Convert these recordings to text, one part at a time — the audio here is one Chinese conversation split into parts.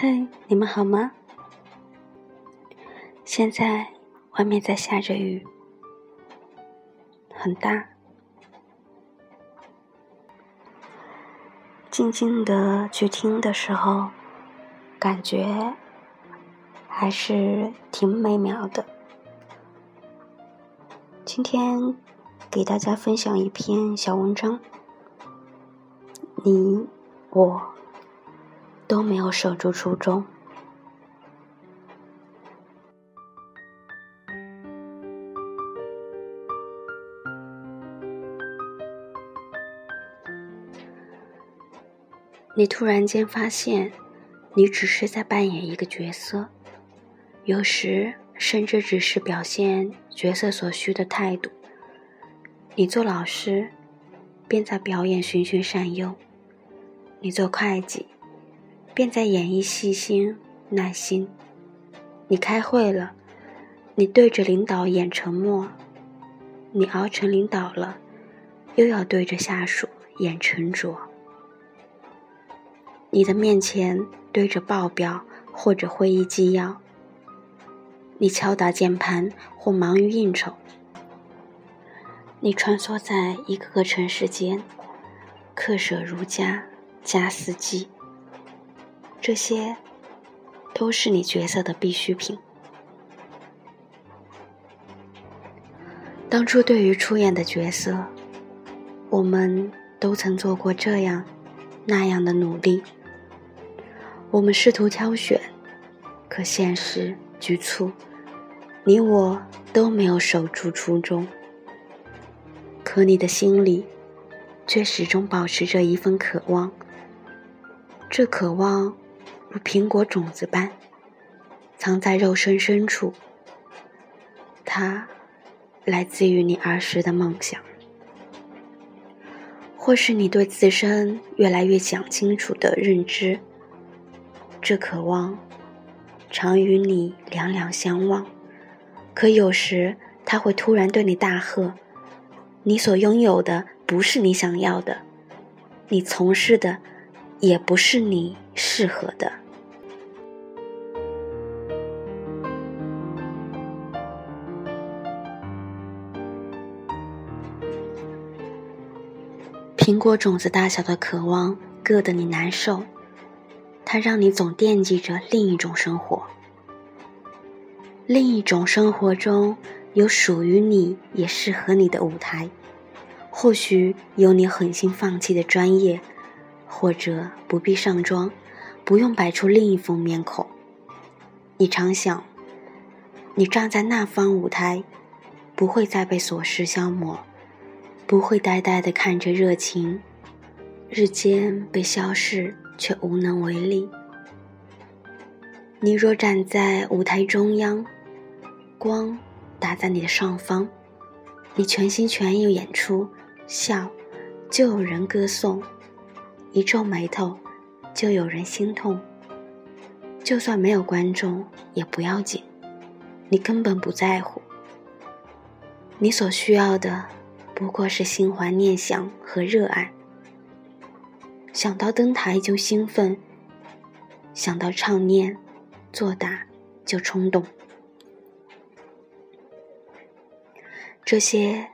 嗨，你们好吗？现在外面在下着雨，很大。静静的去听的时候，感觉还是挺美妙的。今天给大家分享一篇小文章，你我都没有守住初衷。你突然间发现，你只是在扮演一个角色，有时甚至只是表现角色所需的态度。你做老师，便在表演循循善诱；你做会计，便在演绎细心耐心；你开会了，你对着领导演沉默；你熬成领导了，又要对着下属演沉着。你的面前堆着报表或者会议纪要，你敲打键盘或忙于应酬，你穿梭在一个个城市间，客舍如家，家似妓。这些都是你角色的必需品。当初对于出演的角色，我们都曾做过这样那样的努力。我们试图挑选，可现实局促，你我都没有守住初衷。可你的心里，却始终保持着一份渴望。这渴望，如苹果种子般，藏在肉身深处。它，来自于你儿时的梦想，或是你对自身越来越讲清楚的认知。这渴望，常与你两两相望，可有时他会突然对你大喝：“你所拥有的不是你想要的，你从事的也不是你适合的。”苹果种子大小的渴望，硌得你难受。它让你总惦记着另一种生活，另一种生活中有属于你也适合你的舞台，或许有你狠心放弃的专业，或者不必上妆，不用摆出另一副面孔。你常想，你站在那方舞台，不会再被琐事消磨，不会呆呆地看着热情日渐被消逝。却无能为力。你若站在舞台中央，光打在你的上方，你全心全意演出，笑就有人歌颂；一皱眉头，就有人心痛。就算没有观众也不要紧，你根本不在乎。你所需要的不过是心怀念想和热爱。想到登台就兴奋，想到唱念、作答就冲动，这些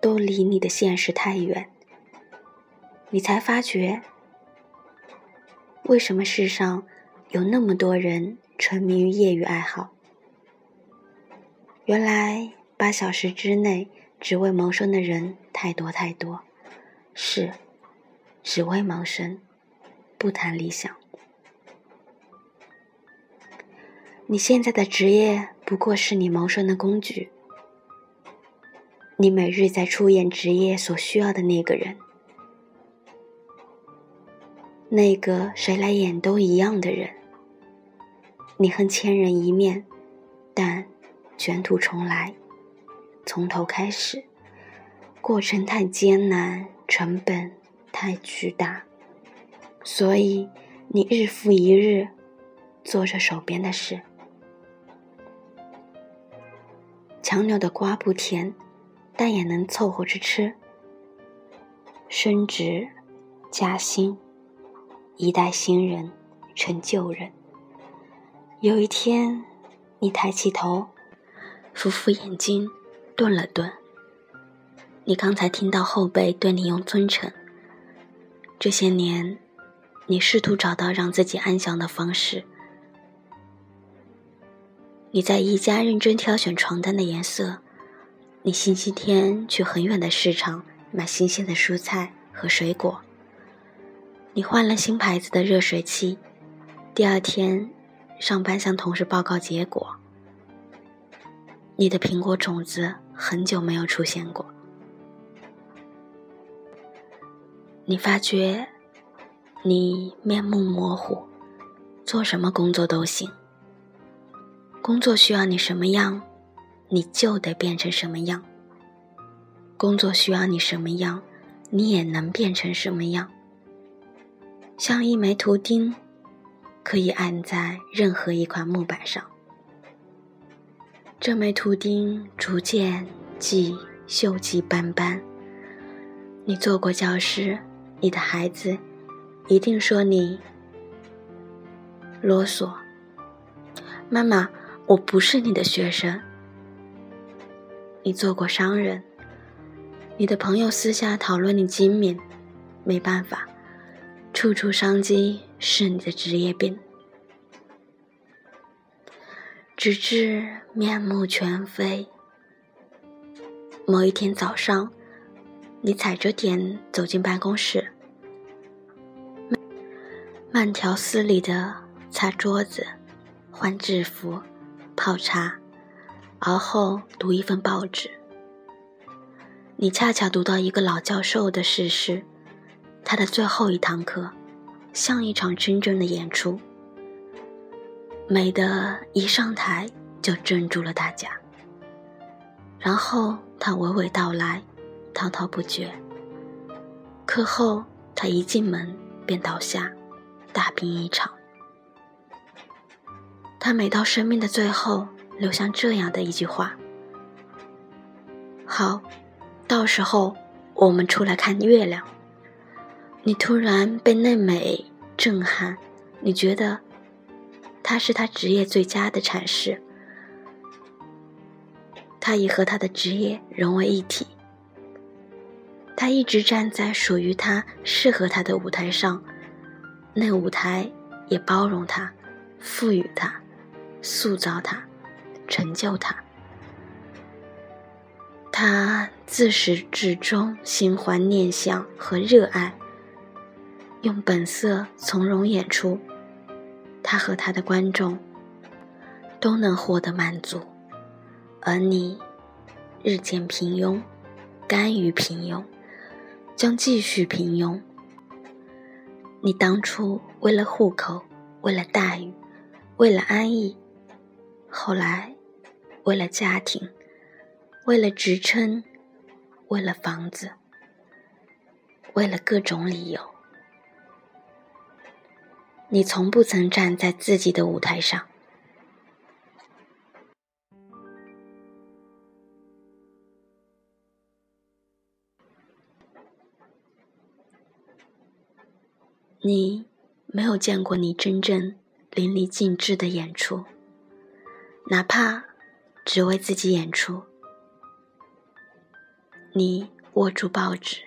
都离你的现实太远。你才发觉，为什么世上有那么多人沉迷于业余爱好？原来八小时之内只为谋生的人太多太多，是。只为谋生，不谈理想。你现在的职业不过是你谋生的工具。你每日在出演职业所需要的那个人，那个谁来演都一样的人。你恨千人一面，但卷土重来，从头开始，过程太艰难，成本。太巨大，所以你日复一日做着手边的事。强扭的瓜不甜，但也能凑合着吃。升职加薪，一代新人成旧人。有一天，你抬起头，扶扶眼睛，顿了顿。你刚才听到后辈对你用尊称。这些年，你试图找到让自己安详的方式。你在宜家认真挑选床单的颜色。你星期天去很远的市场买新鲜的蔬菜和水果。你换了新牌子的热水器。第二天。上班向同事报告结果，你的苹果种子很久没有出现过。你发觉你面目模糊，做什么工作都行。工作需要你什么样，你就得变成什么样。工作需要你什么样，你也能变成什么样。像一枚图钉。可以按在任何一块木板上。这枚图钉逐渐既锈迹斑斑。你做过教师，你的孩子一定说你啰嗦。妈妈，我不是你的学生。你做过商人，你的朋友私下讨论你精明。没办法，处处商机。是你的职业病，直至面目全非。某一天早上，你踩着点走进办公室，慢条斯理的擦桌子、换制服、泡茶，而后读一份报纸。你恰巧读到一个老教授的逝世，他的最后一堂课。像一场真正的演出，美的一上台就镇住了大家。然后他娓娓道来，滔滔不绝。课后他一进门便倒下，大病一场。他每到生命的最后，留下这样的一句话：“好，到时候我们出来看月亮。”你突然被那美震撼，你觉得他是他职业最佳的阐释，他已和他的职业融为一体，他一直站在属于他、适合他的舞台上，那舞台也包容他、赋予他、塑造他、成就他，他自始至终心怀念想和热爱。用本色从容演出，他和他的观众都能获得满足，而你日渐平庸，甘于平庸，将继续平庸。你当初为了户口，为了待遇，为了安逸，后来为了家庭，为了职称，为了房子，为了各种理由。你从不曾站在自己的舞台上，你没有见过你真正淋漓尽致的演出，哪怕只为自己演出。你握住报纸，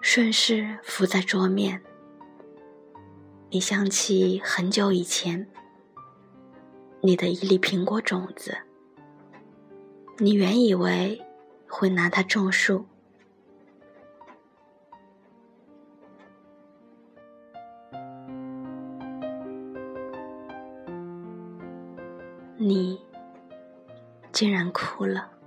顺势伏在桌面。你想起很久以前，你的一粒苹果种子，你原以为会拿它种树，你竟然哭了。